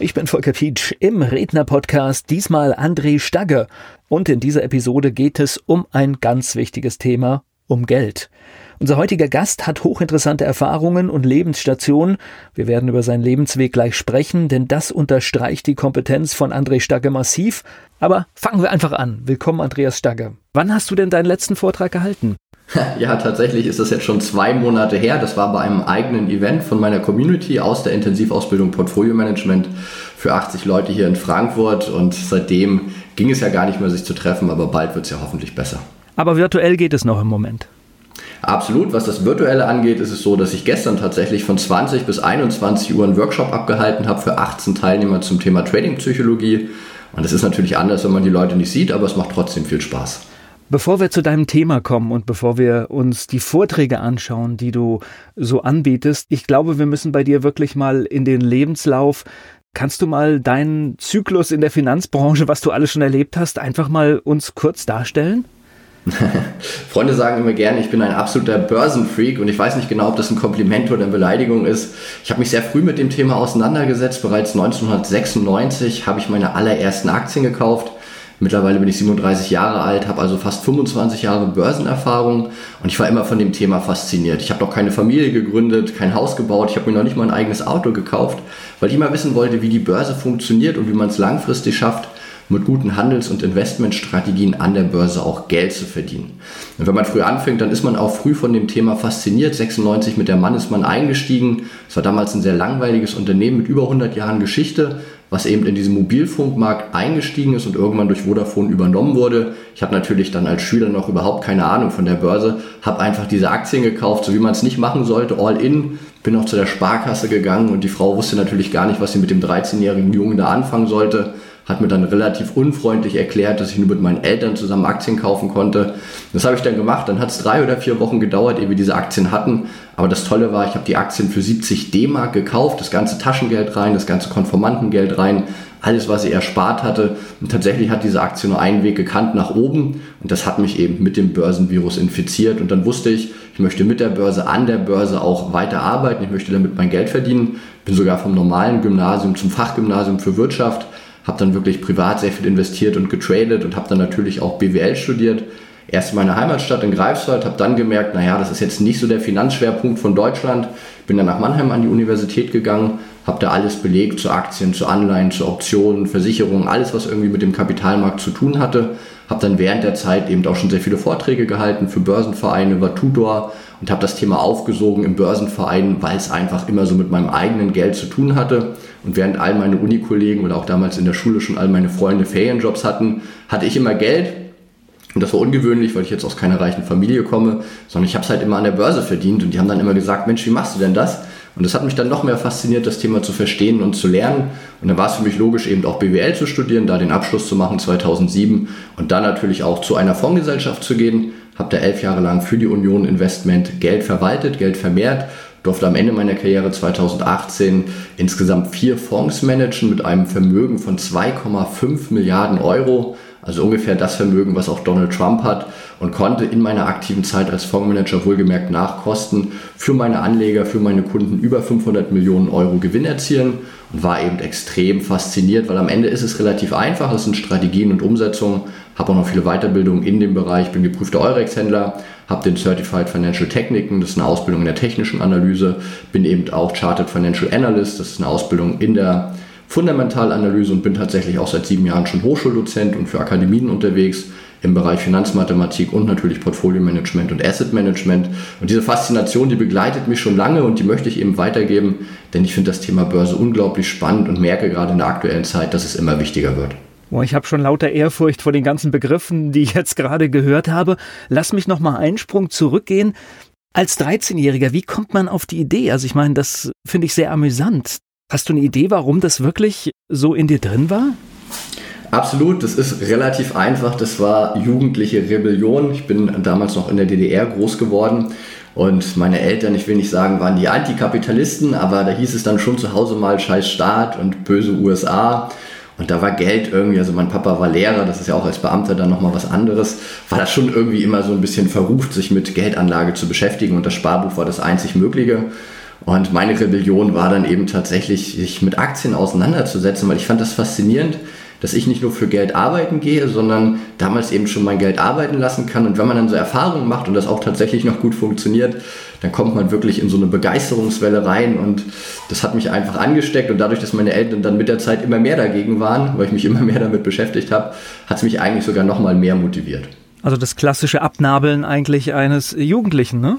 Ich bin Volker Pietsch im Redner-Podcast, diesmal André Stagge. Und in dieser Episode geht es um ein ganz wichtiges Thema, um Geld. Unser heutiger Gast hat hochinteressante Erfahrungen und Lebensstationen. Wir werden über seinen Lebensweg gleich sprechen, denn das unterstreicht die Kompetenz von André Stagge massiv. Aber fangen wir einfach an. Willkommen, Andreas Stagge. Wann hast du denn deinen letzten Vortrag gehalten? Ja, tatsächlich ist das jetzt schon zwei Monate her. Das war bei einem eigenen Event von meiner Community aus der Intensivausbildung Portfolio Management für 80 Leute hier in Frankfurt. Und seitdem ging es ja gar nicht mehr, sich zu treffen, aber bald wird es ja hoffentlich besser. Aber virtuell geht es noch im Moment. Absolut. Was das Virtuelle angeht, ist es so, dass ich gestern tatsächlich von 20 bis 21 Uhr einen Workshop abgehalten habe für 18 Teilnehmer zum Thema Trading-Psychologie. Und das ist natürlich anders, wenn man die Leute nicht sieht, aber es macht trotzdem viel Spaß. Bevor wir zu deinem Thema kommen und bevor wir uns die Vorträge anschauen, die du so anbietest, ich glaube, wir müssen bei dir wirklich mal in den Lebenslauf Kannst du mal deinen Zyklus in der Finanzbranche, was du alles schon erlebt hast, einfach mal uns kurz darstellen? Freunde sagen immer gerne, ich bin ein absoluter Börsenfreak und ich weiß nicht genau, ob das ein Kompliment oder eine Beleidigung ist. Ich habe mich sehr früh mit dem Thema auseinandergesetzt. Bereits 1996 habe ich meine allerersten Aktien gekauft. Mittlerweile bin ich 37 Jahre alt, habe also fast 25 Jahre Börsenerfahrung und ich war immer von dem Thema fasziniert. Ich habe noch keine Familie gegründet, kein Haus gebaut, ich habe mir noch nicht mal ein eigenes Auto gekauft, weil ich immer wissen wollte, wie die Börse funktioniert und wie man es langfristig schafft, mit guten Handels- und Investmentstrategien an der Börse auch Geld zu verdienen. Und wenn man früh anfängt, dann ist man auch früh von dem Thema fasziniert. 96 mit der Mann ist man eingestiegen. Es war damals ein sehr langweiliges Unternehmen mit über 100 Jahren Geschichte, was eben in diesen Mobilfunkmarkt eingestiegen ist und irgendwann durch Vodafone übernommen wurde. Ich habe natürlich dann als Schüler noch überhaupt keine Ahnung von der Börse, habe einfach diese Aktien gekauft, so wie man es nicht machen sollte, all in, bin auch zu der Sparkasse gegangen und die Frau wusste natürlich gar nicht, was sie mit dem 13-jährigen Jungen da anfangen sollte hat mir dann relativ unfreundlich erklärt, dass ich nur mit meinen Eltern zusammen Aktien kaufen konnte. Das habe ich dann gemacht. Dann hat es drei oder vier Wochen gedauert, ehe wir diese Aktien hatten. Aber das Tolle war, ich habe die Aktien für 70 D-Mark gekauft, das ganze Taschengeld rein, das ganze Konformantengeld rein, alles, was ich erspart hatte. Und tatsächlich hat diese Aktie nur einen Weg gekannt nach oben. Und das hat mich eben mit dem Börsenvirus infiziert. Und dann wusste ich, ich möchte mit der Börse, an der Börse auch weiter arbeiten. Ich möchte damit mein Geld verdienen. Bin sogar vom normalen Gymnasium zum Fachgymnasium für Wirtschaft habe dann wirklich privat sehr viel investiert und getradet und habe dann natürlich auch BWL studiert. Erst in meiner Heimatstadt in Greifswald, habe dann gemerkt, naja, das ist jetzt nicht so der Finanzschwerpunkt von Deutschland. Bin dann nach Mannheim an die Universität gegangen, habe da alles belegt zu Aktien, zu Anleihen, zu Optionen, Versicherungen, alles, was irgendwie mit dem Kapitalmarkt zu tun hatte. Habe dann während der Zeit eben auch schon sehr viele Vorträge gehalten für Börsenvereine, war Tutor und habe das Thema aufgesogen im Börsenverein, weil es einfach immer so mit meinem eigenen Geld zu tun hatte. Und während all meine Unikollegen oder auch damals in der Schule schon all meine Freunde Ferienjobs hatten, hatte ich immer Geld. Und das war ungewöhnlich, weil ich jetzt aus keiner reichen Familie komme, sondern ich habe es halt immer an der Börse verdient. Und die haben dann immer gesagt, Mensch, wie machst du denn das? Und das hat mich dann noch mehr fasziniert, das Thema zu verstehen und zu lernen. Und dann war es für mich logisch, eben auch BWL zu studieren, da den Abschluss zu machen 2007 und dann natürlich auch zu einer Fondsgesellschaft zu gehen. Habe da elf Jahre lang für die Union Investment Geld verwaltet, Geld vermehrt durfte am Ende meiner Karriere 2018 insgesamt vier Fonds managen mit einem Vermögen von 2,5 Milliarden Euro, also ungefähr das Vermögen, was auch Donald Trump hat. Und konnte in meiner aktiven Zeit als Fondsmanager wohlgemerkt nach Kosten für meine Anleger, für meine Kunden über 500 Millionen Euro Gewinn erzielen und war eben extrem fasziniert, weil am Ende ist es relativ einfach, es sind Strategien und Umsetzungen, habe auch noch viele Weiterbildungen in dem Bereich, bin geprüfter Eurex-Händler, habe den Certified Financial Techniken, das ist eine Ausbildung in der technischen Analyse, bin eben auch Chartered Financial Analyst, das ist eine Ausbildung in der Fundamentalanalyse und bin tatsächlich auch seit sieben Jahren schon Hochschuldozent und für Akademien unterwegs im Bereich Finanzmathematik und natürlich Portfolio Management und Asset Management. Und diese Faszination, die begleitet mich schon lange und die möchte ich eben weitergeben, denn ich finde das Thema Börse unglaublich spannend und merke gerade in der aktuellen Zeit, dass es immer wichtiger wird. Boah, ich habe schon lauter Ehrfurcht vor den ganzen Begriffen, die ich jetzt gerade gehört habe. Lass mich noch mal einen Sprung zurückgehen. Als 13-Jähriger, wie kommt man auf die Idee? Also ich meine, das finde ich sehr amüsant. Hast du eine Idee, warum das wirklich so in dir drin war? Absolut, das ist relativ einfach. Das war jugendliche Rebellion. Ich bin damals noch in der DDR groß geworden und meine Eltern, ich will nicht sagen, waren die Antikapitalisten, aber da hieß es dann schon zu Hause mal scheiß Staat und böse USA. Und da war Geld irgendwie, also mein Papa war Lehrer, das ist ja auch als Beamter dann nochmal was anderes, war das schon irgendwie immer so ein bisschen verruft, sich mit Geldanlage zu beschäftigen und das Sparbuch war das einzig Mögliche. Und meine Rebellion war dann eben tatsächlich, sich mit Aktien auseinanderzusetzen, weil ich fand das faszinierend, dass ich nicht nur für Geld arbeiten gehe, sondern damals eben schon mein Geld arbeiten lassen kann. Und wenn man dann so Erfahrungen macht und das auch tatsächlich noch gut funktioniert, dann kommt man wirklich in so eine Begeisterungswelle rein und das hat mich einfach angesteckt und dadurch, dass meine Eltern dann mit der Zeit immer mehr dagegen waren, weil ich mich immer mehr damit beschäftigt habe, hat es mich eigentlich sogar noch mal mehr motiviert. Also das klassische Abnabeln eigentlich eines Jugendlichen, ne?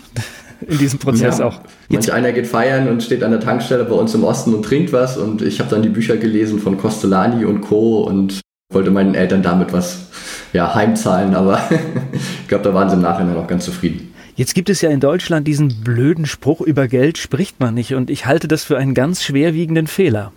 in diesem Prozess ja. auch. Manch einer geht feiern und steht an der Tankstelle bei uns im Osten und trinkt was und ich habe dann die Bücher gelesen von Costellani und Co. und wollte meinen Eltern damit was ja, heimzahlen, aber ich glaube, da waren sie im Nachhinein auch ganz zufrieden. Jetzt gibt es ja in Deutschland diesen blöden Spruch, über Geld spricht man nicht und ich halte das für einen ganz schwerwiegenden Fehler.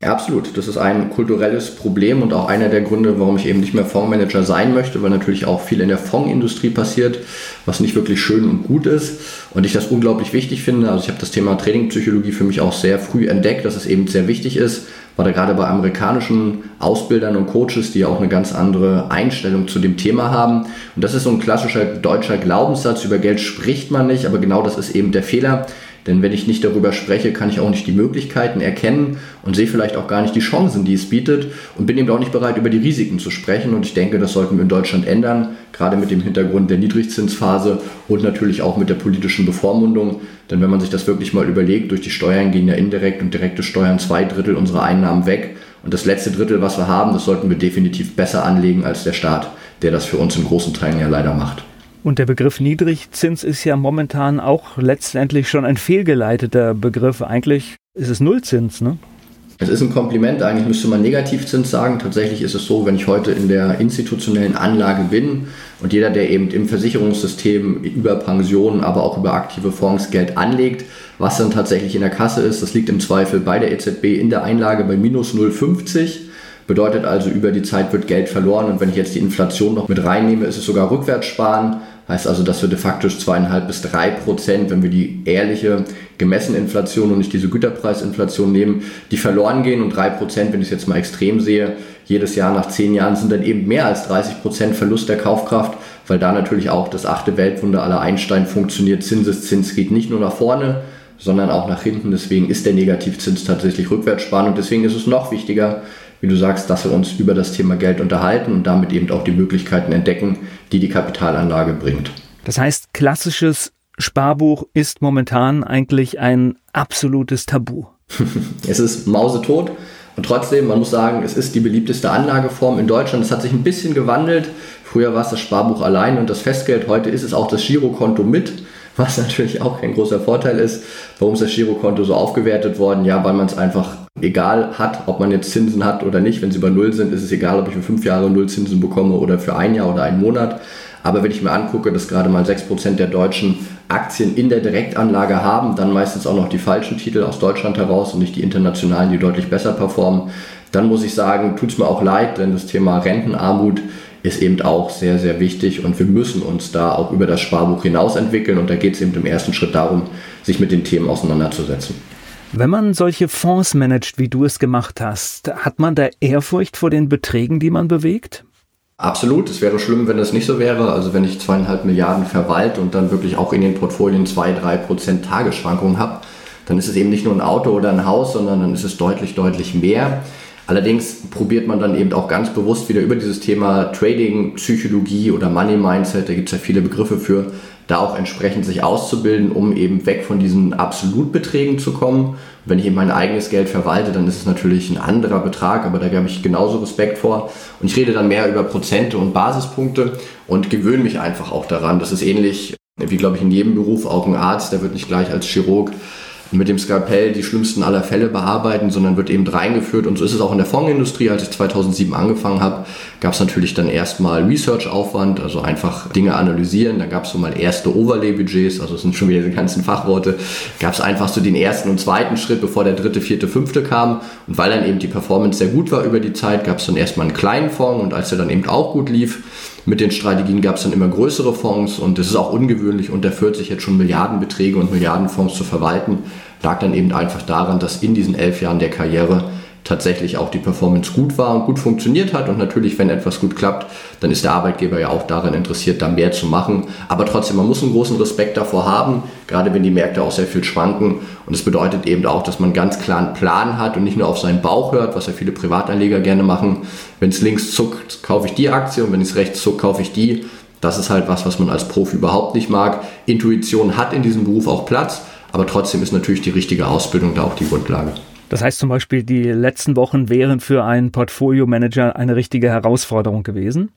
Absolut. Das ist ein kulturelles Problem und auch einer der Gründe, warum ich eben nicht mehr Fondsmanager sein möchte, weil natürlich auch viel in der Fondsindustrie passiert, was nicht wirklich schön und gut ist und ich das unglaublich wichtig finde. Also ich habe das Thema Tradingpsychologie für mich auch sehr früh entdeckt, dass es eben sehr wichtig ist, war da gerade bei amerikanischen Ausbildern und Coaches, die auch eine ganz andere Einstellung zu dem Thema haben. Und das ist so ein klassischer deutscher Glaubenssatz, über Geld spricht man nicht, aber genau das ist eben der Fehler. Denn wenn ich nicht darüber spreche, kann ich auch nicht die Möglichkeiten erkennen und sehe vielleicht auch gar nicht die Chancen, die es bietet und bin eben auch nicht bereit, über die Risiken zu sprechen. Und ich denke, das sollten wir in Deutschland ändern, gerade mit dem Hintergrund der Niedrigzinsphase und natürlich auch mit der politischen Bevormundung. Denn wenn man sich das wirklich mal überlegt, durch die Steuern gehen ja indirekt und direkte Steuern zwei Drittel unserer Einnahmen weg. Und das letzte Drittel, was wir haben, das sollten wir definitiv besser anlegen als der Staat, der das für uns in großen Teilen ja leider macht. Und der Begriff Niedrigzins ist ja momentan auch letztendlich schon ein fehlgeleiteter Begriff. Eigentlich ist es Nullzins, ne? Es ist ein Kompliment, eigentlich müsste man Negativzins sagen. Tatsächlich ist es so, wenn ich heute in der institutionellen Anlage bin und jeder, der eben im Versicherungssystem über Pensionen, aber auch über aktive Fonds Geld anlegt, was dann tatsächlich in der Kasse ist, das liegt im Zweifel bei der EZB in der Einlage bei minus 0,50. Bedeutet also, über die Zeit wird Geld verloren und wenn ich jetzt die Inflation noch mit reinnehme, ist es sogar rückwärts sparen. Heißt also, dass wir de facto zweieinhalb bis drei Prozent, wenn wir die ehrliche gemessene Inflation und nicht diese Güterpreisinflation nehmen, die verloren gehen und drei Prozent, wenn ich es jetzt mal extrem sehe, jedes Jahr nach zehn Jahren sind dann eben mehr als 30 Prozent Verlust der Kaufkraft, weil da natürlich auch das achte Weltwunder aller Einstein funktioniert. Zinseszins geht nicht nur nach vorne, sondern auch nach hinten. Deswegen ist der Negativzins tatsächlich rückwärts sparen und deswegen ist es noch wichtiger, wie du sagst, dass wir uns über das Thema Geld unterhalten und damit eben auch die Möglichkeiten entdecken, die die Kapitalanlage bringt. Das heißt, klassisches Sparbuch ist momentan eigentlich ein absolutes Tabu. es ist mausetot und trotzdem, man muss sagen, es ist die beliebteste Anlageform in Deutschland. Es hat sich ein bisschen gewandelt. Früher war es das Sparbuch allein und das Festgeld. Heute ist es auch das Girokonto mit, was natürlich auch kein großer Vorteil ist. Warum ist das Girokonto so aufgewertet worden? Ja, weil man es einfach egal hat, ob man jetzt Zinsen hat oder nicht. Wenn sie bei Null sind, ist es egal, ob ich für fünf Jahre Null Zinsen bekomme oder für ein Jahr oder einen Monat. Aber wenn ich mir angucke, dass gerade mal 6% der Deutschen Aktien in der Direktanlage haben, dann meistens auch noch die falschen Titel aus Deutschland heraus und nicht die internationalen, die deutlich besser performen, dann muss ich sagen, tut es mir auch leid, denn das Thema Rentenarmut ist eben auch sehr, sehr wichtig und wir müssen uns da auch über das Sparbuch hinaus entwickeln und da geht es eben im ersten Schritt darum, sich mit den Themen auseinanderzusetzen. Wenn man solche Fonds managt, wie du es gemacht hast, hat man da Ehrfurcht vor den Beträgen, die man bewegt? Absolut. Es wäre schlimm, wenn das nicht so wäre. Also wenn ich zweieinhalb Milliarden verwalte und dann wirklich auch in den Portfolien zwei, drei Prozent Tagesschwankungen habe, dann ist es eben nicht nur ein Auto oder ein Haus, sondern dann ist es deutlich, deutlich mehr. Allerdings probiert man dann eben auch ganz bewusst wieder über dieses Thema Trading, Psychologie oder Money Mindset, da gibt es ja viele Begriffe für, da auch entsprechend sich auszubilden, um eben weg von diesen Absolutbeträgen zu kommen. wenn ich eben mein eigenes Geld verwalte, dann ist es natürlich ein anderer Betrag, aber da habe ich genauso Respekt vor. Und ich rede dann mehr über Prozente und Basispunkte und gewöhne mich einfach auch daran. Das ist ähnlich wie, glaube ich, in jedem Beruf, auch ein Arzt, der wird nicht gleich als Chirurg mit dem Skalpell die schlimmsten aller Fälle bearbeiten, sondern wird eben reingeführt. Und so ist es auch in der Fondsindustrie. Als ich 2007 angefangen habe, gab es natürlich dann erstmal Research-Aufwand, also einfach Dinge analysieren. Dann gab es so mal erste Overlay-Budgets, also es sind schon wieder diese ganzen Fachworte. Gab es einfach so den ersten und zweiten Schritt, bevor der dritte, vierte, fünfte kam. Und weil dann eben die Performance sehr gut war über die Zeit, gab es dann erstmal einen kleinen Fonds und als der dann eben auch gut lief, mit den Strategien gab es dann immer größere Fonds und es ist auch ungewöhnlich, unter 40 jetzt schon Milliardenbeträge und Milliardenfonds zu verwalten. Lag dann eben einfach daran, dass in diesen elf Jahren der Karriere tatsächlich auch die Performance gut war und gut funktioniert hat. Und natürlich, wenn etwas gut klappt, dann ist der Arbeitgeber ja auch daran interessiert, da mehr zu machen. Aber trotzdem, man muss einen großen Respekt davor haben, gerade wenn die Märkte auch sehr viel schwanken. Und es bedeutet eben auch, dass man ganz klar einen Plan hat und nicht nur auf seinen Bauch hört, was ja viele Privatanleger gerne machen. Wenn es links zuckt, kaufe ich die Aktie und wenn es rechts zuckt, kaufe ich die. Das ist halt was, was man als Profi überhaupt nicht mag. Intuition hat in diesem Beruf auch Platz, aber trotzdem ist natürlich die richtige Ausbildung da auch die Grundlage. Das heißt zum Beispiel, die letzten Wochen wären für einen Portfolio-Manager eine richtige Herausforderung gewesen?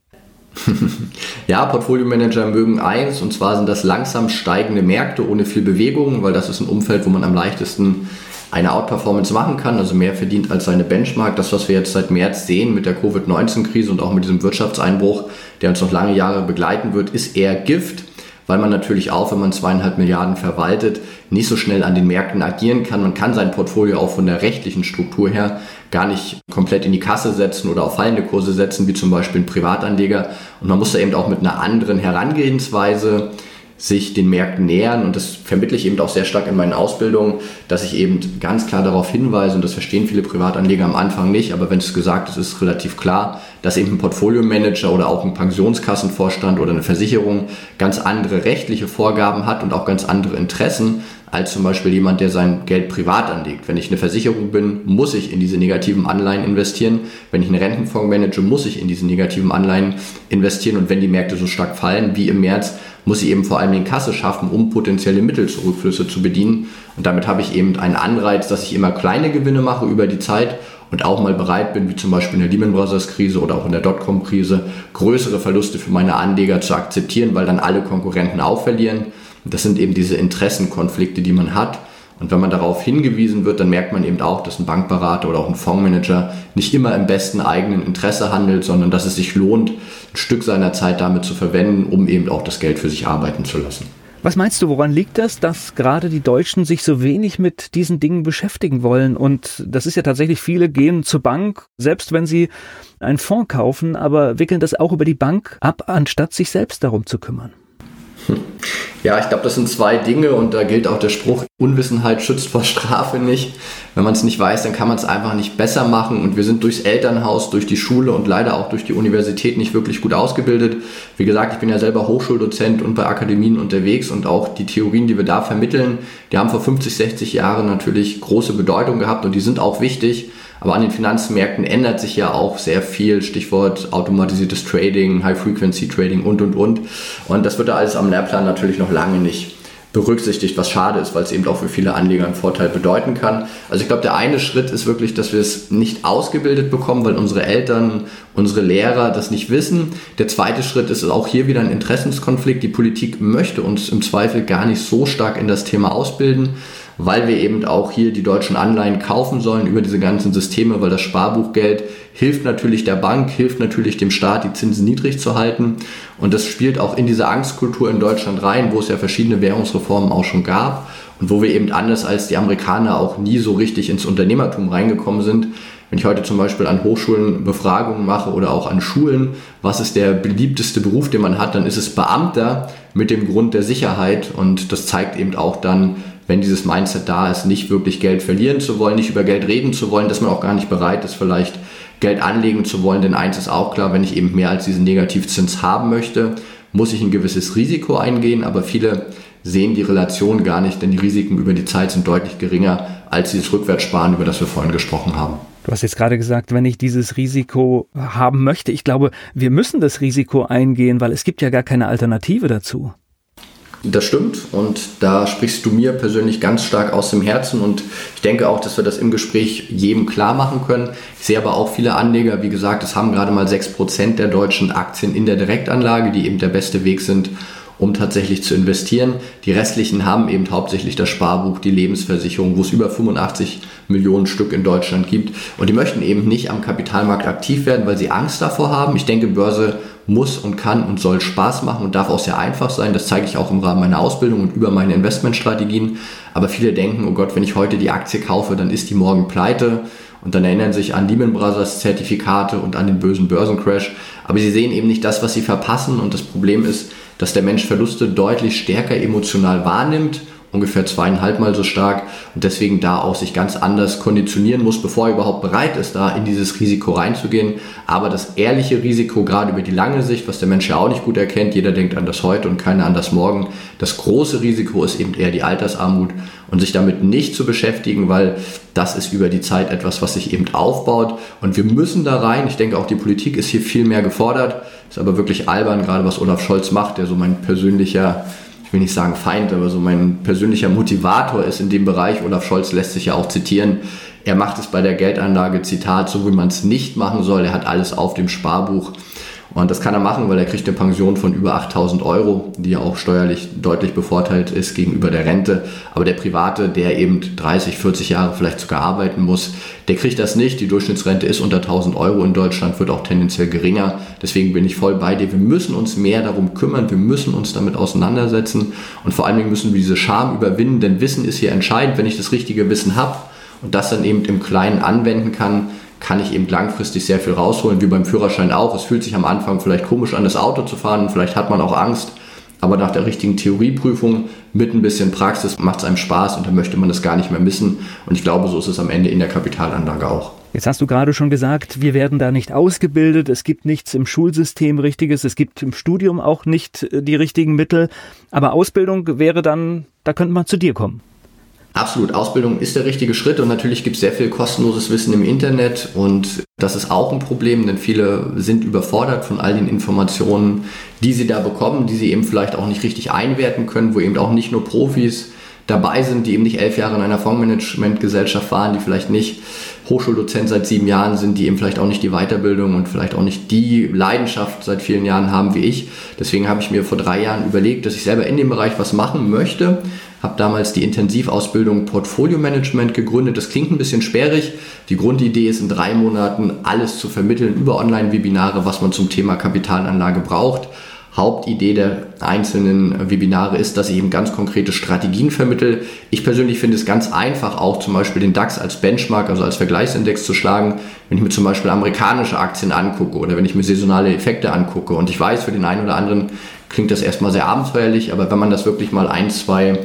ja, Portfolio-Manager mögen eins, und zwar sind das langsam steigende Märkte ohne viel Bewegung, weil das ist ein Umfeld, wo man am leichtesten eine Outperformance machen kann, also mehr verdient als seine Benchmark. Das, was wir jetzt seit März sehen mit der Covid-19-Krise und auch mit diesem Wirtschaftseinbruch, der uns noch lange Jahre begleiten wird, ist eher Gift weil man natürlich auch, wenn man zweieinhalb Milliarden verwaltet, nicht so schnell an den Märkten agieren kann. Man kann sein Portfolio auch von der rechtlichen Struktur her gar nicht komplett in die Kasse setzen oder auf fallende Kurse setzen, wie zum Beispiel ein Privatanleger. Und man muss da eben auch mit einer anderen Herangehensweise sich den Märkten nähern. Und das vermittle ich eben auch sehr stark in meinen Ausbildungen, dass ich eben ganz klar darauf hinweise. Und das verstehen viele Privatanleger am Anfang nicht, aber wenn es gesagt ist, ist es relativ klar, dass eben ein Portfoliomanager oder auch ein Pensionskassenvorstand oder eine Versicherung ganz andere rechtliche Vorgaben hat und auch ganz andere Interessen als zum Beispiel jemand, der sein Geld privat anlegt. Wenn ich eine Versicherung bin, muss ich in diese negativen Anleihen investieren. Wenn ich einen Rentenfonds manage, muss ich in diese negativen Anleihen investieren. Und wenn die Märkte so stark fallen wie im März, muss ich eben vor allem den Kasse schaffen, um potenzielle Mittelzurückflüsse zu bedienen. Und damit habe ich eben einen Anreiz, dass ich immer kleine Gewinne mache über die Zeit und auch mal bereit bin, wie zum Beispiel in der Lehman Brothers Krise oder auch in der Dotcom-Krise, größere Verluste für meine Anleger zu akzeptieren, weil dann alle Konkurrenten auch verlieren. Das sind eben diese Interessenkonflikte, die man hat. Und wenn man darauf hingewiesen wird, dann merkt man eben auch, dass ein Bankberater oder auch ein Fondsmanager nicht immer im besten eigenen Interesse handelt, sondern dass es sich lohnt, ein Stück seiner Zeit damit zu verwenden, um eben auch das Geld für sich arbeiten zu lassen. Was meinst du, woran liegt das, dass gerade die Deutschen sich so wenig mit diesen Dingen beschäftigen wollen? Und das ist ja tatsächlich, viele gehen zur Bank, selbst wenn sie einen Fonds kaufen, aber wickeln das auch über die Bank ab, anstatt sich selbst darum zu kümmern. Ja, ich glaube, das sind zwei Dinge und da gilt auch der Spruch, Unwissenheit schützt vor Strafe nicht. Wenn man es nicht weiß, dann kann man es einfach nicht besser machen und wir sind durchs Elternhaus, durch die Schule und leider auch durch die Universität nicht wirklich gut ausgebildet. Wie gesagt, ich bin ja selber Hochschuldozent und bei Akademien unterwegs und auch die Theorien, die wir da vermitteln, die haben vor 50, 60 Jahren natürlich große Bedeutung gehabt und die sind auch wichtig. Aber an den Finanzmärkten ändert sich ja auch sehr viel. Stichwort automatisiertes Trading, High-Frequency-Trading und, und, und. Und das wird da alles am Lehrplan natürlich noch lange nicht berücksichtigt, was schade ist, weil es eben auch für viele Anleger einen Vorteil bedeuten kann. Also ich glaube, der eine Schritt ist wirklich, dass wir es nicht ausgebildet bekommen, weil unsere Eltern, unsere Lehrer das nicht wissen. Der zweite Schritt ist auch hier wieder ein Interessenskonflikt. Die Politik möchte uns im Zweifel gar nicht so stark in das Thema ausbilden weil wir eben auch hier die deutschen Anleihen kaufen sollen über diese ganzen Systeme, weil das Sparbuchgeld hilft natürlich der Bank, hilft natürlich dem Staat, die Zinsen niedrig zu halten. Und das spielt auch in diese Angstkultur in Deutschland rein, wo es ja verschiedene Währungsreformen auch schon gab und wo wir eben anders als die Amerikaner auch nie so richtig ins Unternehmertum reingekommen sind. Wenn ich heute zum Beispiel an Hochschulen Befragungen mache oder auch an Schulen, was ist der beliebteste Beruf, den man hat, dann ist es Beamter mit dem Grund der Sicherheit und das zeigt eben auch dann, wenn dieses Mindset da ist, nicht wirklich Geld verlieren zu wollen, nicht über Geld reden zu wollen, dass man auch gar nicht bereit ist, vielleicht Geld anlegen zu wollen. Denn eins ist auch klar, wenn ich eben mehr als diesen Negativzins haben möchte, muss ich ein gewisses Risiko eingehen. Aber viele sehen die Relation gar nicht, denn die Risiken über die Zeit sind deutlich geringer als dieses Rückwärtssparen, über das wir vorhin gesprochen haben. Du hast jetzt gerade gesagt, wenn ich dieses Risiko haben möchte, ich glaube, wir müssen das Risiko eingehen, weil es gibt ja gar keine Alternative dazu. Das stimmt und da sprichst du mir persönlich ganz stark aus dem Herzen und ich denke auch, dass wir das im Gespräch jedem klar machen können. Ich sehe aber auch viele Anleger, wie gesagt, es haben gerade mal 6% der deutschen Aktien in der Direktanlage, die eben der beste Weg sind, um tatsächlich zu investieren. Die restlichen haben eben hauptsächlich das Sparbuch, die Lebensversicherung, wo es über 85 Millionen Stück in Deutschland gibt. Und die möchten eben nicht am Kapitalmarkt aktiv werden, weil sie Angst davor haben. Ich denke, Börse muss und kann und soll Spaß machen und darf auch sehr einfach sein. Das zeige ich auch im Rahmen meiner Ausbildung und über meine Investmentstrategien. Aber viele denken, oh Gott, wenn ich heute die Aktie kaufe, dann ist die morgen pleite. Und dann erinnern sich an Lehman Brothers Zertifikate und an den bösen Börsencrash. Aber sie sehen eben nicht das, was sie verpassen. Und das Problem ist, dass der Mensch Verluste deutlich stärker emotional wahrnimmt ungefähr zweieinhalb Mal so stark und deswegen da auch sich ganz anders konditionieren muss, bevor er überhaupt bereit ist, da in dieses Risiko reinzugehen. Aber das ehrliche Risiko, gerade über die lange Sicht, was der Mensch ja auch nicht gut erkennt, jeder denkt an das heute und keiner an das morgen. Das große Risiko ist eben eher die Altersarmut und sich damit nicht zu beschäftigen, weil das ist über die Zeit etwas, was sich eben aufbaut und wir müssen da rein. Ich denke auch die Politik ist hier viel mehr gefordert. Ist aber wirklich albern, gerade was Olaf Scholz macht, der so mein persönlicher ich will nicht sagen Feind, aber so mein persönlicher Motivator ist in dem Bereich. Olaf Scholz lässt sich ja auch zitieren. Er macht es bei der Geldanlage, Zitat, so wie man es nicht machen soll. Er hat alles auf dem Sparbuch. Und das kann er machen, weil er kriegt eine Pension von über 8000 Euro, die ja auch steuerlich deutlich bevorteilt ist gegenüber der Rente. Aber der Private, der eben 30, 40 Jahre vielleicht sogar arbeiten muss, der kriegt das nicht. Die Durchschnittsrente ist unter 1000 Euro in Deutschland, wird auch tendenziell geringer. Deswegen bin ich voll bei dir. Wir müssen uns mehr darum kümmern. Wir müssen uns damit auseinandersetzen. Und vor allen Dingen müssen wir diese Scham überwinden, denn Wissen ist hier entscheidend. Wenn ich das richtige Wissen habe und das dann eben im Kleinen anwenden kann, kann ich eben langfristig sehr viel rausholen, wie beim Führerschein auch. Es fühlt sich am Anfang vielleicht komisch an, das Auto zu fahren, vielleicht hat man auch Angst, aber nach der richtigen Theorieprüfung mit ein bisschen Praxis macht es einem Spaß und dann möchte man das gar nicht mehr missen. Und ich glaube, so ist es am Ende in der Kapitalanlage auch. Jetzt hast du gerade schon gesagt, wir werden da nicht ausgebildet, es gibt nichts im Schulsystem richtiges, es gibt im Studium auch nicht äh, die richtigen Mittel, aber Ausbildung wäre dann, da könnte man zu dir kommen. Absolut, Ausbildung ist der richtige Schritt und natürlich gibt es sehr viel kostenloses Wissen im Internet und das ist auch ein Problem, denn viele sind überfordert von all den Informationen, die sie da bekommen, die sie eben vielleicht auch nicht richtig einwerten können, wo eben auch nicht nur Profis dabei sind, die eben nicht elf Jahre in einer Fondsmanagementgesellschaft waren, die vielleicht nicht Hochschuldozent seit sieben Jahren sind, die eben vielleicht auch nicht die Weiterbildung und vielleicht auch nicht die Leidenschaft seit vielen Jahren haben wie ich. Deswegen habe ich mir vor drei Jahren überlegt, dass ich selber in dem Bereich was machen möchte habe damals die Intensivausbildung Portfolio Management gegründet. Das klingt ein bisschen sperrig. Die Grundidee ist in drei Monaten alles zu vermitteln über Online-Webinare, was man zum Thema Kapitalanlage braucht. Hauptidee der einzelnen Webinare ist, dass ich eben ganz konkrete Strategien vermittle. Ich persönlich finde es ganz einfach, auch zum Beispiel den DAX als Benchmark, also als Vergleichsindex zu schlagen, wenn ich mir zum Beispiel amerikanische Aktien angucke oder wenn ich mir saisonale Effekte angucke. Und ich weiß, für den einen oder anderen klingt das erstmal sehr abenteuerlich, aber wenn man das wirklich mal ein, zwei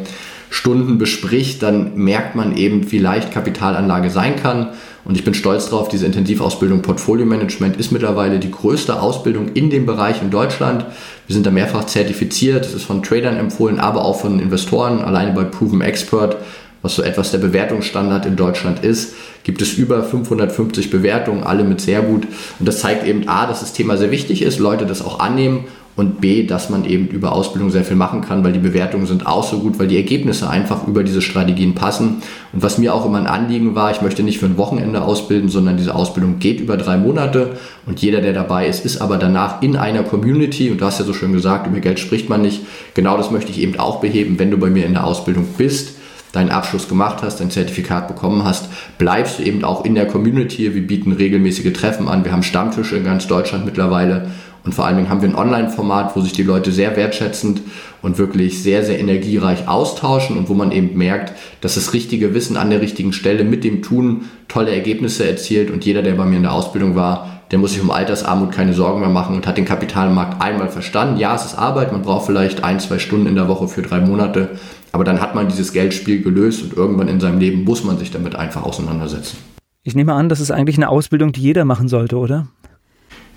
Stunden bespricht, dann merkt man eben, wie leicht Kapitalanlage sein kann. Und ich bin stolz darauf, diese Intensivausbildung Portfolio Management ist mittlerweile die größte Ausbildung in dem Bereich in Deutschland. Wir sind da mehrfach zertifiziert, es ist von Tradern empfohlen, aber auch von Investoren. Alleine bei Proven Expert, was so etwas der Bewertungsstandard in Deutschland ist, gibt es über 550 Bewertungen, alle mit sehr gut. Und das zeigt eben A, dass das Thema sehr wichtig ist, Leute das auch annehmen und B, dass man eben über Ausbildung sehr viel machen kann, weil die Bewertungen sind auch so gut, weil die Ergebnisse einfach über diese Strategien passen. Und was mir auch immer ein Anliegen war, ich möchte nicht für ein Wochenende ausbilden, sondern diese Ausbildung geht über drei Monate und jeder, der dabei ist, ist aber danach in einer Community und du hast ja so schön gesagt, über Geld spricht man nicht. Genau das möchte ich eben auch beheben, wenn du bei mir in der Ausbildung bist deinen Abschluss gemacht hast, dein Zertifikat bekommen hast, bleibst du eben auch in der Community. Wir bieten regelmäßige Treffen an. Wir haben Stammtische in ganz Deutschland mittlerweile und vor allen Dingen haben wir ein Online-Format, wo sich die Leute sehr wertschätzend und wirklich sehr, sehr energiereich austauschen und wo man eben merkt, dass das richtige Wissen an der richtigen Stelle mit dem Tun tolle Ergebnisse erzielt. Und jeder, der bei mir in der Ausbildung war, der muss sich um Altersarmut keine Sorgen mehr machen und hat den Kapitalmarkt einmal verstanden. Ja, es ist Arbeit, man braucht vielleicht ein, zwei Stunden in der Woche für drei Monate, aber dann hat man dieses Geldspiel gelöst und irgendwann in seinem Leben muss man sich damit einfach auseinandersetzen. Ich nehme an, das ist eigentlich eine Ausbildung, die jeder machen sollte, oder?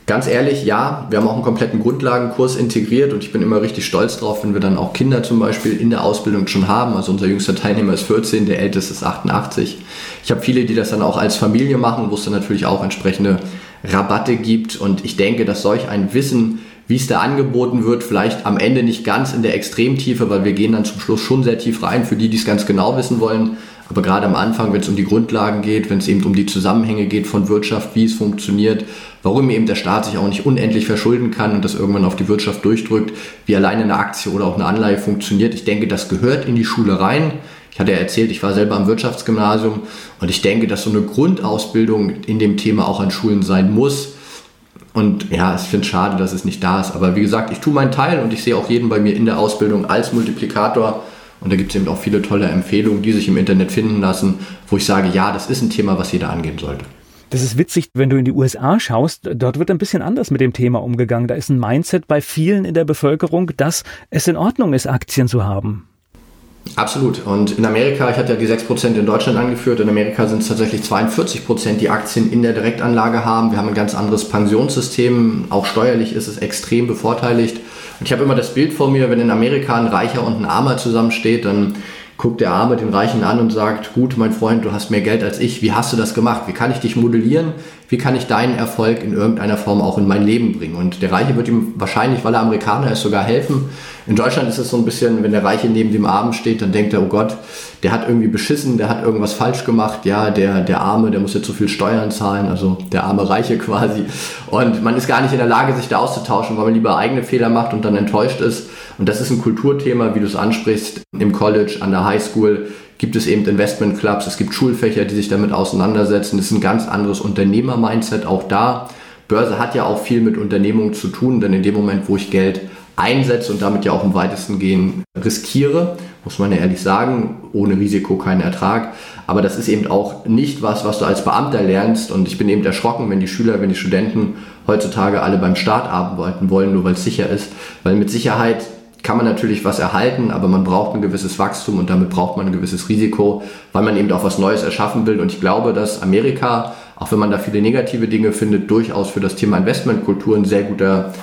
Ganz ehrlich, ja, wir haben auch einen kompletten Grundlagenkurs integriert und ich bin immer richtig stolz drauf, wenn wir dann auch Kinder zum Beispiel in der Ausbildung schon haben. Also unser jüngster Teilnehmer ist 14, der älteste ist 88. Ich habe viele, die das dann auch als Familie machen, wo es dann natürlich auch entsprechende Rabatte gibt und ich denke, dass solch ein Wissen, wie es da angeboten wird, vielleicht am Ende nicht ganz in der Extremtiefe, weil wir gehen dann zum Schluss schon sehr tief rein für die, die es ganz genau wissen wollen Aber gerade am Anfang, wenn es um die Grundlagen geht, wenn es eben um die Zusammenhänge geht von Wirtschaft, wie es funktioniert, warum eben der Staat sich auch nicht unendlich verschulden kann und das irgendwann auf die Wirtschaft durchdrückt, wie alleine eine Aktie oder auch eine Anleihe funktioniert, ich denke, das gehört in die Schule rein. Ich hatte ja erzählt, ich war selber am Wirtschaftsgymnasium und ich denke, dass so eine Grundausbildung in dem Thema auch an Schulen sein muss. Und ja, ich finde es schade, dass es nicht da ist. Aber wie gesagt, ich tue meinen Teil und ich sehe auch jeden bei mir in der Ausbildung als Multiplikator. Und da gibt es eben auch viele tolle Empfehlungen, die sich im Internet finden lassen, wo ich sage, ja, das ist ein Thema, was jeder angehen sollte. Das ist witzig, wenn du in die USA schaust, dort wird ein bisschen anders mit dem Thema umgegangen. Da ist ein Mindset bei vielen in der Bevölkerung, dass es in Ordnung ist, Aktien zu haben. Absolut. Und in Amerika, ich hatte ja die 6% in Deutschland angeführt, in Amerika sind es tatsächlich 42%, die Aktien in der Direktanlage haben. Wir haben ein ganz anderes Pensionssystem. Auch steuerlich ist es extrem bevorteiligt. Ich habe immer das Bild vor mir, wenn in Amerika ein Reicher und ein Armer zusammensteht, dann guckt der Arme den Reichen an und sagt, gut, mein Freund, du hast mehr Geld als ich, wie hast du das gemacht? Wie kann ich dich modellieren? Wie kann ich deinen Erfolg in irgendeiner Form auch in mein Leben bringen? Und der Reiche wird ihm wahrscheinlich, weil er Amerikaner ist, sogar helfen. In Deutschland ist es so ein bisschen, wenn der Reiche neben dem Armen steht, dann denkt er, oh Gott, der hat irgendwie beschissen, der hat irgendwas falsch gemacht, ja, der, der Arme, der muss jetzt so viel Steuern zahlen, also der arme Reiche quasi. Und man ist gar nicht in der Lage, sich da auszutauschen, weil man lieber eigene Fehler macht und dann enttäuscht ist. Und das ist ein Kulturthema, wie du es ansprichst, im College, an der Highschool gibt es eben Investmentclubs, es gibt Schulfächer, die sich damit auseinandersetzen. Das ist ein ganz anderes Unternehmer-Mindset auch da. Börse hat ja auch viel mit Unternehmung zu tun, denn in dem Moment, wo ich Geld einsetze und damit ja auch im weitesten Gehen riskiere, muss man ja ehrlich sagen, ohne Risiko kein Ertrag. Aber das ist eben auch nicht was, was du als Beamter lernst. Und ich bin eben erschrocken, wenn die Schüler, wenn die Studenten heutzutage alle beim Staat arbeiten wollen, nur weil es sicher ist. Weil mit Sicherheit kann man natürlich was erhalten, aber man braucht ein gewisses Wachstum und damit braucht man ein gewisses Risiko, weil man eben auch was Neues erschaffen will. Und ich glaube, dass Amerika, auch wenn man da viele negative Dinge findet, durchaus für das Thema Investmentkultur ein sehr guter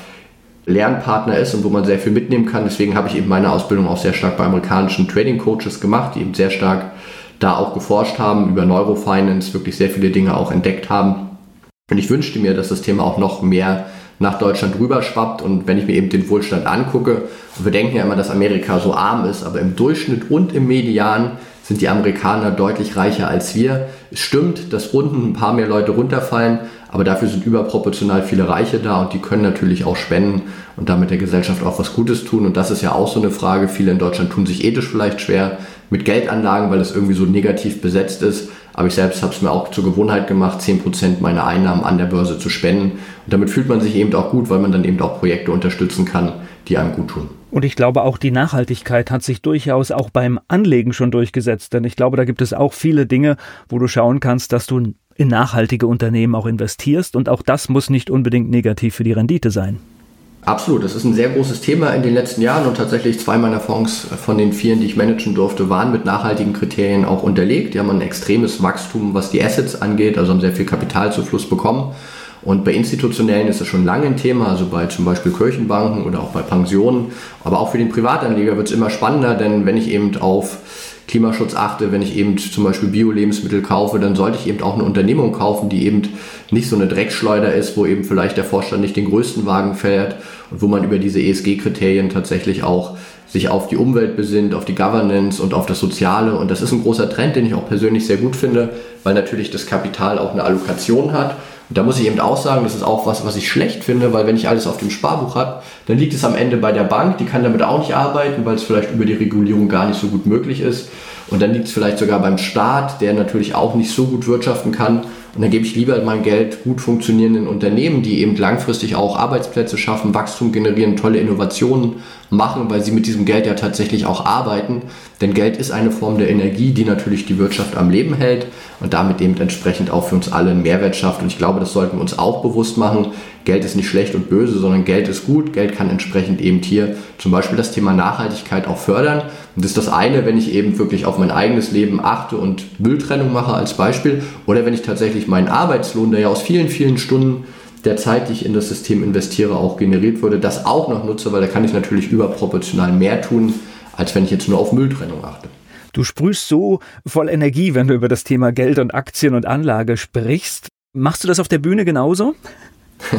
Lernpartner ist und wo man sehr viel mitnehmen kann. Deswegen habe ich eben meine Ausbildung auch sehr stark bei amerikanischen Trading Coaches gemacht, die eben sehr stark da auch geforscht haben, über Neurofinance wirklich sehr viele Dinge auch entdeckt haben. Und ich wünschte mir, dass das Thema auch noch mehr nach Deutschland rüberschwappt. Und wenn ich mir eben den Wohlstand angucke, wir denken ja immer, dass Amerika so arm ist, aber im Durchschnitt und im Median sind die Amerikaner deutlich reicher als wir. Es stimmt, dass unten ein paar mehr Leute runterfallen, aber dafür sind überproportional viele Reiche da und die können natürlich auch spenden und damit der Gesellschaft auch was Gutes tun. Und das ist ja auch so eine Frage. Viele in Deutschland tun sich ethisch vielleicht schwer mit Geldanlagen, weil es irgendwie so negativ besetzt ist. Aber ich selbst habe es mir auch zur Gewohnheit gemacht, 10% meiner Einnahmen an der Börse zu spenden. Und damit fühlt man sich eben auch gut, weil man dann eben auch Projekte unterstützen kann, die einem gut tun. Und ich glaube, auch die Nachhaltigkeit hat sich durchaus auch beim Anlegen schon durchgesetzt. Denn ich glaube, da gibt es auch viele Dinge, wo du schauen kannst, dass du in nachhaltige Unternehmen auch investierst. Und auch das muss nicht unbedingt negativ für die Rendite sein. Absolut, das ist ein sehr großes Thema in den letzten Jahren und tatsächlich zwei meiner Fonds von den vielen, die ich managen durfte, waren mit nachhaltigen Kriterien auch unterlegt. Die haben ein extremes Wachstum, was die Assets angeht, also haben sehr viel Kapitalzufluss bekommen. Und bei institutionellen ist es schon lange ein Thema, also bei zum Beispiel Kirchenbanken oder auch bei Pensionen. Aber auch für den Privatanleger wird es immer spannender, denn wenn ich eben auf Klimaschutz achte, wenn ich eben zum Beispiel Bio-Lebensmittel kaufe, dann sollte ich eben auch eine Unternehmung kaufen, die eben nicht so eine Dreckschleuder ist, wo eben vielleicht der Vorstand nicht den größten Wagen fährt und wo man über diese ESG-Kriterien tatsächlich auch sich auf die Umwelt besinnt, auf die Governance und auf das Soziale. Und das ist ein großer Trend, den ich auch persönlich sehr gut finde, weil natürlich das Kapital auch eine Allokation hat und da muss ich eben auch sagen, das ist auch was, was ich schlecht finde, weil wenn ich alles auf dem Sparbuch habe, dann liegt es am Ende bei der Bank, die kann damit auch nicht arbeiten, weil es vielleicht über die Regulierung gar nicht so gut möglich ist. Und dann liegt es vielleicht sogar beim Staat, der natürlich auch nicht so gut wirtschaften kann. Und dann gebe ich lieber mein Geld gut funktionierenden Unternehmen, die eben langfristig auch Arbeitsplätze schaffen, Wachstum generieren, tolle Innovationen machen, weil sie mit diesem Geld ja tatsächlich auch arbeiten. Denn Geld ist eine Form der Energie, die natürlich die Wirtschaft am Leben hält und damit eben entsprechend auch für uns alle einen Mehrwert schafft. Und ich glaube, das sollten wir uns auch bewusst machen. Geld ist nicht schlecht und böse, sondern Geld ist gut. Geld kann entsprechend eben hier zum Beispiel das Thema Nachhaltigkeit auch fördern. Und das ist das eine, wenn ich eben wirklich auf mein eigenes Leben achte und Mülltrennung mache als Beispiel. Oder wenn ich tatsächlich meinen Arbeitslohn, der ja aus vielen, vielen Stunden der Zeit, die ich in das System investiere, auch generiert wurde, das auch noch nutze, weil da kann ich natürlich überproportional mehr tun, als wenn ich jetzt nur auf Mülltrennung achte. Du sprühst so voll Energie, wenn du über das Thema Geld und Aktien und Anlage sprichst. Machst du das auf der Bühne genauso?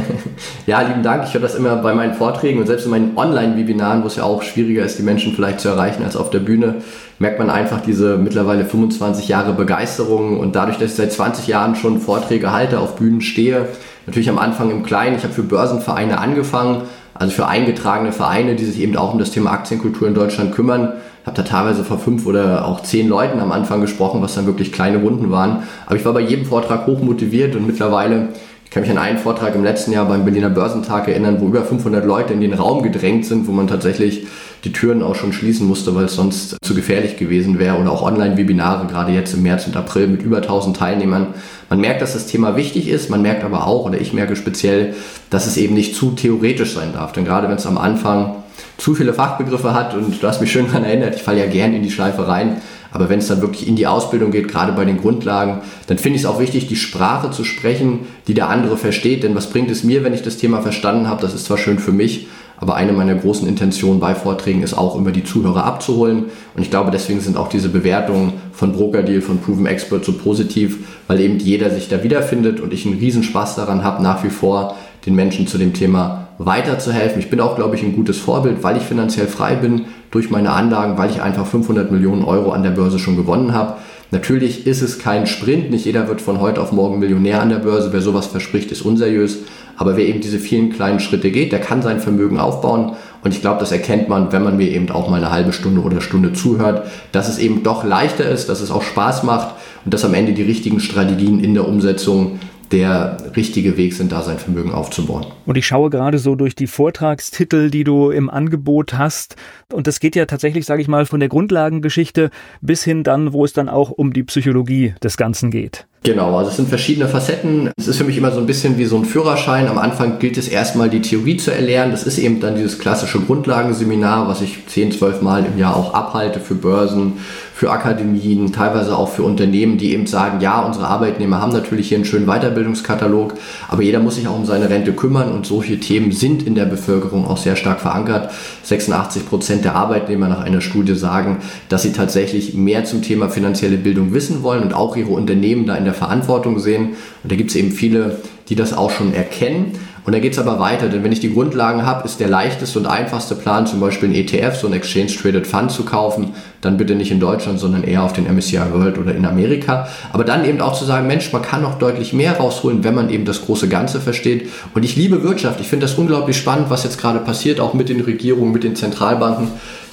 ja, lieben Dank. Ich höre das immer bei meinen Vorträgen und selbst in meinen Online-Webinaren, wo es ja auch schwieriger ist, die Menschen vielleicht zu erreichen als auf der Bühne, merkt man einfach diese mittlerweile 25 Jahre Begeisterung und dadurch, dass ich seit 20 Jahren schon Vorträge halte, auf Bühnen stehe, natürlich am Anfang im Kleinen. Ich habe für Börsenvereine angefangen, also für eingetragene Vereine, die sich eben auch um das Thema Aktienkultur in Deutschland kümmern. Ich habe da teilweise vor fünf oder auch zehn Leuten am Anfang gesprochen, was dann wirklich kleine Runden waren. Aber ich war bei jedem Vortrag hoch motiviert und mittlerweile ich kann mich an einen Vortrag im letzten Jahr beim Berliner Börsentag erinnern, wo über 500 Leute in den Raum gedrängt sind, wo man tatsächlich die Türen auch schon schließen musste, weil es sonst zu gefährlich gewesen wäre. Oder auch Online-Webinare, gerade jetzt im März und April mit über 1000 Teilnehmern. Man merkt, dass das Thema wichtig ist. Man merkt aber auch, oder ich merke speziell, dass es eben nicht zu theoretisch sein darf. Denn gerade wenn es am Anfang zu viele Fachbegriffe hat und du hast mich schön daran erinnert, ich falle ja gern in die Schleife rein, aber wenn es dann wirklich in die Ausbildung geht, gerade bei den Grundlagen, dann finde ich es auch wichtig, die Sprache zu sprechen, die der andere versteht. Denn was bringt es mir, wenn ich das Thema verstanden habe? Das ist zwar schön für mich, aber eine meiner großen Intentionen bei Vorträgen ist auch immer die Zuhörer abzuholen. Und ich glaube, deswegen sind auch diese Bewertungen von Brokerdeal, von Proven Expert so positiv, weil eben jeder sich da wiederfindet und ich einen Riesenspaß daran habe, nach wie vor den Menschen zu dem Thema weiterzuhelfen. Ich bin auch, glaube ich, ein gutes Vorbild, weil ich finanziell frei bin durch meine Anlagen, weil ich einfach 500 Millionen Euro an der Börse schon gewonnen habe. Natürlich ist es kein Sprint, nicht jeder wird von heute auf morgen Millionär an der Börse. Wer sowas verspricht, ist unseriös. Aber wer eben diese vielen kleinen Schritte geht, der kann sein Vermögen aufbauen. Und ich glaube, das erkennt man, wenn man mir eben auch mal eine halbe Stunde oder Stunde zuhört, dass es eben doch leichter ist, dass es auch Spaß macht und dass am Ende die richtigen Strategien in der Umsetzung der richtige Weg sind, da sein Vermögen aufzubauen. Und ich schaue gerade so durch die Vortragstitel, die du im Angebot hast. Und das geht ja tatsächlich, sage ich mal, von der Grundlagengeschichte bis hin dann, wo es dann auch um die Psychologie des Ganzen geht. Genau, also es sind verschiedene Facetten. Es ist für mich immer so ein bisschen wie so ein Führerschein. Am Anfang gilt es erstmal die Theorie zu erlernen. Das ist eben dann dieses klassische Grundlagenseminar, was ich 10, 12 Mal im Jahr auch abhalte für Börsen, für Akademien, teilweise auch für Unternehmen, die eben sagen, ja, unsere Arbeitnehmer haben natürlich hier einen schönen Weiterbildungskatalog, aber jeder muss sich auch um seine Rente kümmern und solche Themen sind in der Bevölkerung auch sehr stark verankert. 86 Prozent der Arbeitnehmer nach einer Studie sagen, dass sie tatsächlich mehr zum Thema finanzielle Bildung wissen wollen und auch ihre Unternehmen da in der Verantwortung sehen. Und da gibt es eben viele, die das auch schon erkennen. Und dann geht es aber weiter, denn wenn ich die Grundlagen habe, ist der leichteste und einfachste Plan zum Beispiel ein ETF, so ein Exchange Traded Fund zu kaufen, dann bitte nicht in Deutschland, sondern eher auf den MSCI World oder in Amerika. Aber dann eben auch zu sagen, Mensch, man kann noch deutlich mehr rausholen, wenn man eben das große Ganze versteht. Und ich liebe Wirtschaft. Ich finde das unglaublich spannend, was jetzt gerade passiert, auch mit den Regierungen, mit den Zentralbanken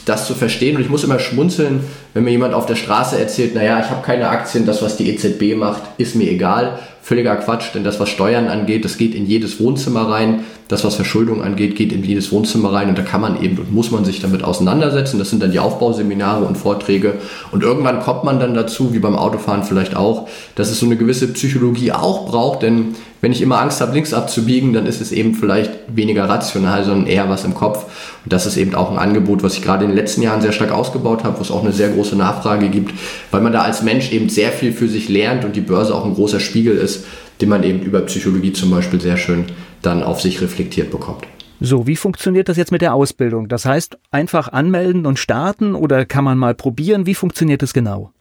das zu verstehen. Und ich muss immer schmunzeln, wenn mir jemand auf der Straße erzählt, naja, ich habe keine Aktien, das, was die EZB macht, ist mir egal völliger Quatsch, denn das, was Steuern angeht, das geht in jedes Wohnzimmer rein. Das, was Verschuldung angeht, geht in jedes Wohnzimmer rein und da kann man eben und muss man sich damit auseinandersetzen. Das sind dann die Aufbauseminare und Vorträge. Und irgendwann kommt man dann dazu, wie beim Autofahren vielleicht auch, dass es so eine gewisse Psychologie auch braucht, denn wenn ich immer Angst habe, links abzubiegen, dann ist es eben vielleicht weniger rational, sondern eher was im Kopf. Und das ist eben auch ein Angebot, was ich gerade in den letzten Jahren sehr stark ausgebaut habe, wo es auch eine sehr große Nachfrage gibt, weil man da als Mensch eben sehr viel für sich lernt und die Börse auch ein großer Spiegel ist, den man eben über Psychologie zum Beispiel sehr schön dann auf sich reflektiert bekommt. So, wie funktioniert das jetzt mit der Ausbildung? Das heißt, einfach anmelden und starten oder kann man mal probieren? Wie funktioniert das genau?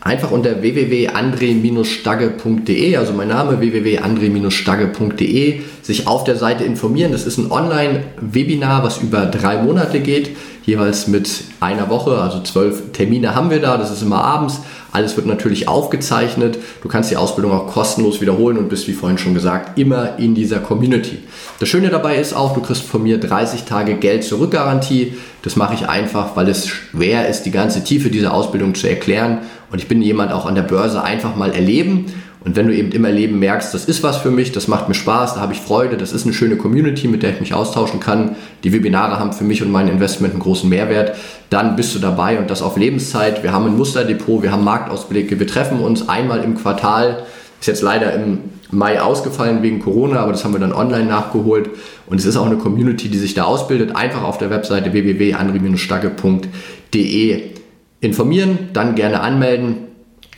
Einfach unter www.andre-stagge.de, also mein Name www.andre-stagge.de, sich auf der Seite informieren. Das ist ein Online-Webinar, was über drei Monate geht, jeweils mit einer Woche, also zwölf Termine haben wir da. Das ist immer abends. Alles wird natürlich aufgezeichnet. Du kannst die Ausbildung auch kostenlos wiederholen und bist, wie vorhin schon gesagt, immer in dieser Community. Das Schöne dabei ist auch, du kriegst von mir 30 Tage Geld zurück Garantie. Das mache ich einfach, weil es schwer ist, die ganze Tiefe dieser Ausbildung zu erklären. Und ich bin jemand auch an der Börse einfach mal erleben. Und wenn du eben im Erleben merkst, das ist was für mich, das macht mir Spaß, da habe ich Freude, das ist eine schöne Community, mit der ich mich austauschen kann, die Webinare haben für mich und mein Investment einen großen Mehrwert, dann bist du dabei und das auf Lebenszeit. Wir haben ein Musterdepot, wir haben Marktausblicke, wir treffen uns einmal im Quartal, ist jetzt leider im Mai ausgefallen wegen Corona, aber das haben wir dann online nachgeholt. Und es ist auch eine Community, die sich da ausbildet. Einfach auf der Webseite www.andri-stagge.de informieren, dann gerne anmelden.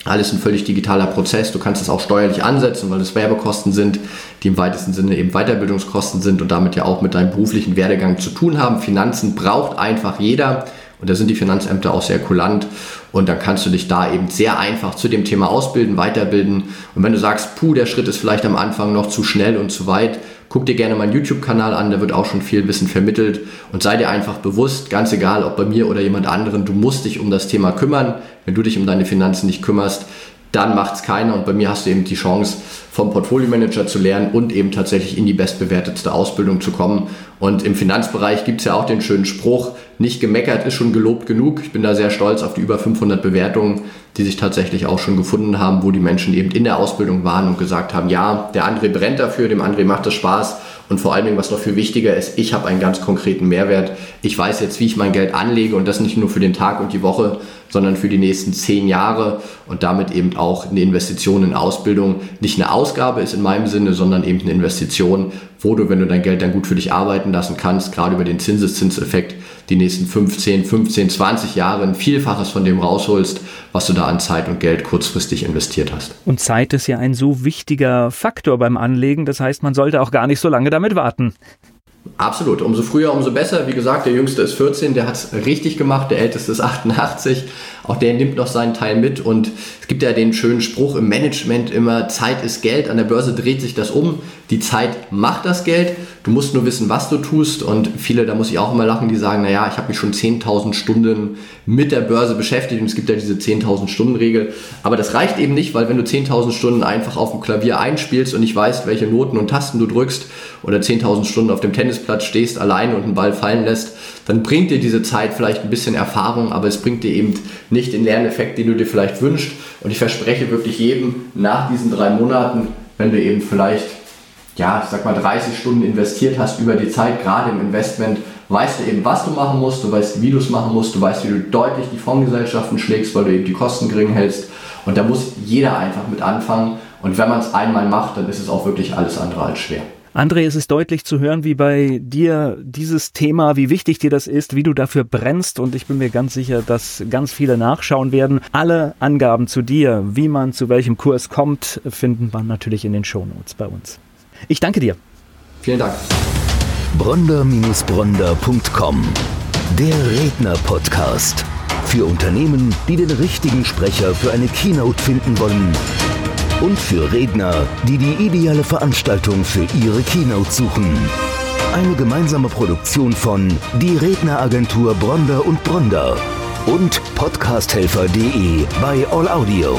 Alles ein völlig digitaler Prozess. Du kannst es auch steuerlich ansetzen, weil es Werbekosten sind, die im weitesten Sinne eben Weiterbildungskosten sind und damit ja auch mit deinem beruflichen Werdegang zu tun haben. Finanzen braucht einfach jeder. Und da sind die Finanzämter auch sehr kulant. Und dann kannst du dich da eben sehr einfach zu dem Thema ausbilden, weiterbilden. Und wenn du sagst, puh, der Schritt ist vielleicht am Anfang noch zu schnell und zu weit, guck dir gerne meinen YouTube-Kanal an, da wird auch schon viel Wissen vermittelt. Und sei dir einfach bewusst, ganz egal, ob bei mir oder jemand anderen, du musst dich um das Thema kümmern. Wenn du dich um deine Finanzen nicht kümmerst, dann macht es keiner. Und bei mir hast du eben die Chance, vom Portfolio-Manager zu lernen und eben tatsächlich in die bestbewertetste Ausbildung zu kommen. Und im Finanzbereich gibt es ja auch den schönen Spruch, nicht gemeckert ist schon gelobt genug. Ich bin da sehr stolz auf die über 500 Bewertungen, die sich tatsächlich auch schon gefunden haben, wo die Menschen eben in der Ausbildung waren und gesagt haben, ja, der André brennt dafür, dem André macht es Spaß und vor allen Dingen, was noch viel wichtiger ist, ich habe einen ganz konkreten Mehrwert. Ich weiß jetzt, wie ich mein Geld anlege und das nicht nur für den Tag und die Woche, sondern für die nächsten zehn Jahre und damit eben auch eine Investition in Ausbildung nicht eine Ausgabe ist in meinem Sinne, sondern eben eine Investition, wo du, wenn du dein Geld dann gut für dich arbeiten lassen kannst, gerade über den Zinseszinseffekt, die nächsten 15, 15, 20 Jahre ein Vielfaches von dem rausholst, was du da an Zeit und Geld kurzfristig investiert hast. Und Zeit ist ja ein so wichtiger Faktor beim Anlegen, das heißt, man sollte auch gar nicht so lange damit warten. Absolut. Umso früher, umso besser. Wie gesagt, der Jüngste ist 14, der hat es richtig gemacht. Der Älteste ist 88. Auch der nimmt noch seinen Teil mit. Und es gibt ja den schönen Spruch im Management immer, Zeit ist Geld. An der Börse dreht sich das um. Die Zeit macht das Geld. Du musst nur wissen, was du tust. Und viele, da muss ich auch immer lachen, die sagen, naja, ich habe mich schon 10.000 Stunden mit der Börse beschäftigt. Und es gibt ja diese 10.000 Stunden Regel. Aber das reicht eben nicht, weil wenn du 10.000 Stunden einfach auf dem Klavier einspielst und nicht weißt, welche Noten und Tasten du drückst oder 10.000 Stunden auf dem Tennisplatz stehst allein und einen Ball fallen lässt, dann bringt dir diese Zeit vielleicht ein bisschen Erfahrung, aber es bringt dir eben nicht den Lerneffekt, den du dir vielleicht wünschst. Und ich verspreche wirklich jedem nach diesen drei Monaten, wenn du eben vielleicht ja, ich sag mal 30 Stunden investiert hast über die Zeit, gerade im Investment, weißt du eben, was du machen musst, du weißt, wie du es machen musst, du weißt, wie du deutlich die Fondsgesellschaften schlägst, weil du eben die Kosten gering hältst. Und da muss jeder einfach mit anfangen. Und wenn man es einmal macht, dann ist es auch wirklich alles andere als schwer. André, es ist deutlich zu hören, wie bei dir dieses Thema, wie wichtig dir das ist, wie du dafür brennst. Und ich bin mir ganz sicher, dass ganz viele nachschauen werden. Alle Angaben zu dir, wie man zu welchem Kurs kommt, finden man natürlich in den Shownotes bei uns. Ich danke dir. Vielen Dank. Bronder-Bronder.com Der Redner-Podcast. Für Unternehmen, die den richtigen Sprecher für eine Keynote finden wollen. Und für Redner, die die ideale Veranstaltung für ihre Keynote suchen. Eine gemeinsame Produktion von Die Redneragentur Bronder und Bronder und podcasthelfer.de bei All Audio.